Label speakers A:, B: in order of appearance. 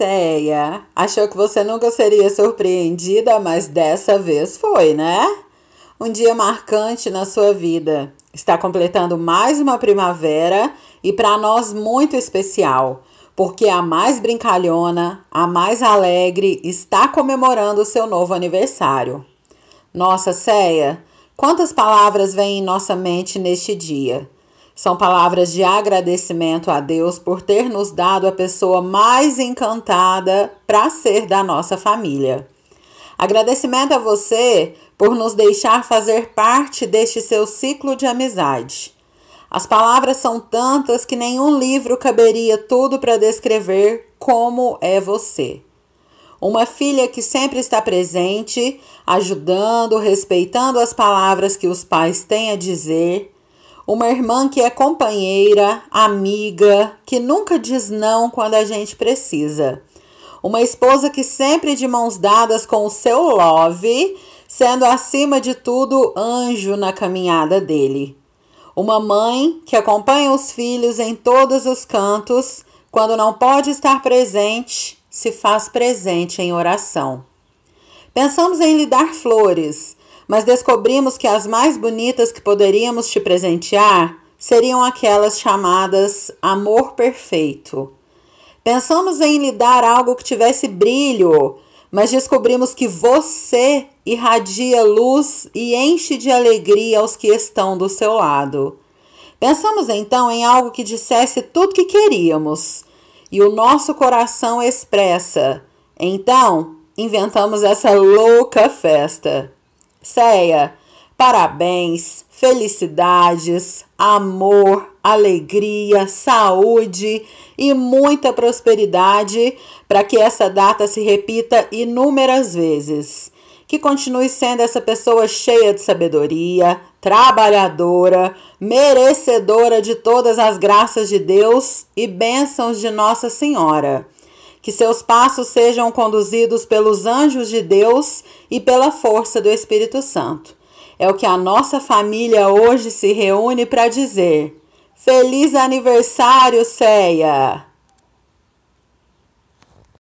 A: Ceia? Achou que você nunca seria surpreendida, mas dessa vez foi, né? Um dia marcante na sua vida. Está completando mais uma primavera e para nós muito especial, porque a mais brincalhona, a mais alegre, está comemorando o seu novo aniversário. Nossa, Ceia, quantas palavras vêm em nossa mente neste dia? São palavras de agradecimento a Deus por ter nos dado a pessoa mais encantada para ser da nossa família. Agradecimento a você por nos deixar fazer parte deste seu ciclo de amizade. As palavras são tantas que nenhum livro caberia tudo para descrever como é você. Uma filha que sempre está presente, ajudando, respeitando as palavras que os pais têm a dizer uma irmã que é companheira, amiga, que nunca diz não quando a gente precisa. Uma esposa que sempre de mãos dadas com o seu love, sendo acima de tudo anjo na caminhada dele. Uma mãe que acompanha os filhos em todos os cantos, quando não pode estar presente, se faz presente em oração. Pensamos em lhe dar flores, mas descobrimos que as mais bonitas que poderíamos te presentear seriam aquelas chamadas amor perfeito. Pensamos em lhe dar algo que tivesse brilho, mas descobrimos que você irradia luz e enche de alegria aos que estão do seu lado. Pensamos então em algo que dissesse tudo que queríamos, e o nosso coração expressa. Então, inventamos essa louca festa. Ceia, parabéns, felicidades, amor, alegria, saúde e muita prosperidade para que essa data se repita inúmeras vezes. Que continue sendo essa pessoa cheia de sabedoria, trabalhadora, merecedora de todas as graças de Deus e bênçãos de Nossa Senhora que seus passos sejam conduzidos pelos anjos de Deus e pela força do Espírito Santo. É o que a nossa família hoje se reúne para dizer. Feliz aniversário, Ceia!